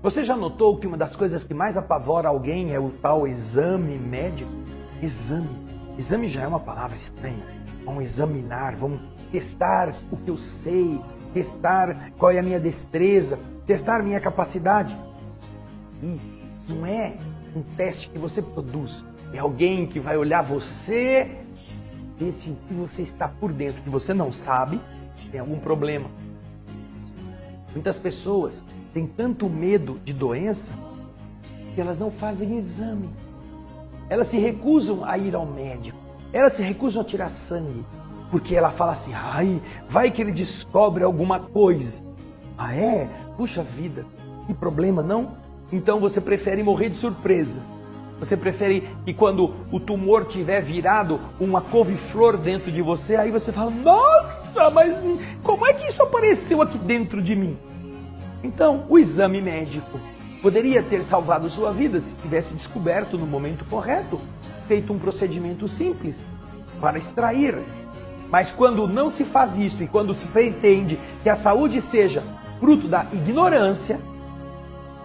Você já notou que uma das coisas que mais apavora alguém é o tal exame médico? Exame. Exame já é uma palavra estranha. Vamos examinar, vamos testar o que eu sei, testar qual é a minha destreza, testar minha capacidade. E isso não é um teste que você produz. É alguém que vai olhar você, ver se você está por dentro, que você não sabe, tem algum problema. Muitas pessoas têm tanto medo de doença que elas não fazem exame. Elas se recusam a ir ao médico. Elas se recusam a tirar sangue. Porque ela fala assim, ai, vai que ele descobre alguma coisa. Ah é? Puxa vida, que problema, não? Então você prefere morrer de surpresa. Você prefere que quando o tumor tiver virado uma couve-flor dentro de você, aí você fala: Nossa, mas como é que isso apareceu aqui dentro de mim? Então, o exame médico poderia ter salvado sua vida se tivesse descoberto no momento correto, feito um procedimento simples para extrair. Mas quando não se faz isso e quando se pretende que a saúde seja fruto da ignorância,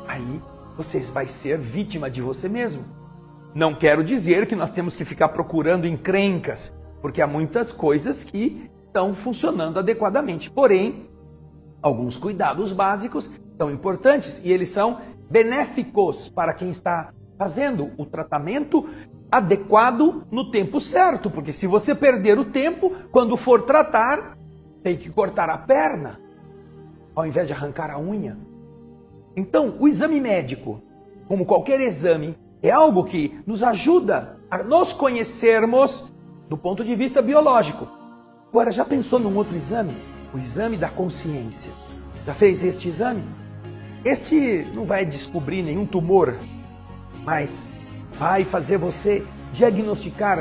aí você vai ser vítima de você mesmo. Não quero dizer que nós temos que ficar procurando encrencas, porque há muitas coisas que estão funcionando adequadamente. Porém, alguns cuidados básicos são importantes e eles são benéficos para quem está fazendo o tratamento adequado no tempo certo, porque se você perder o tempo, quando for tratar, tem que cortar a perna, ao invés de arrancar a unha. Então, o exame médico, como qualquer exame, é algo que nos ajuda a nos conhecermos do ponto de vista biológico. Agora, já pensou num outro exame? O exame da consciência. Já fez este exame? Este não vai descobrir nenhum tumor, mas vai fazer você diagnosticar